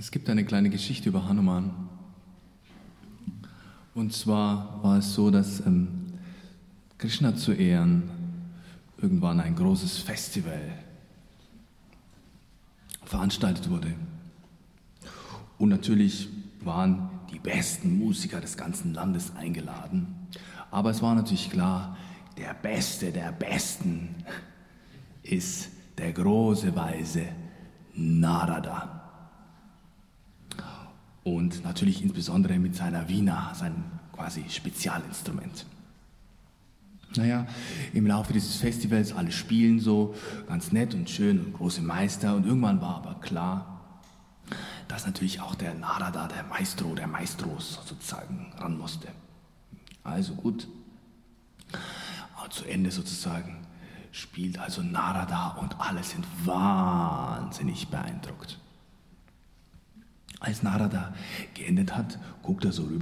Es gibt eine kleine Geschichte über Hanuman. Und zwar war es so, dass ähm, Krishna zu Ehren irgendwann ein großes Festival veranstaltet wurde. Und natürlich waren die besten Musiker des ganzen Landes eingeladen. Aber es war natürlich klar, der Beste der Besten ist der große Weise Narada. Und natürlich insbesondere mit seiner Vina, sein quasi Spezialinstrument. Naja, im Laufe dieses Festivals, alle spielen so, ganz nett und schön und große Meister. Und irgendwann war aber klar, dass natürlich auch der Narada, der Maestro, der Maestros sozusagen ran musste. Also gut, aber zu Ende sozusagen spielt also Narada und alle sind wahnsinnig beeindruckt. Als Narada geendet hat, guckt er so rüber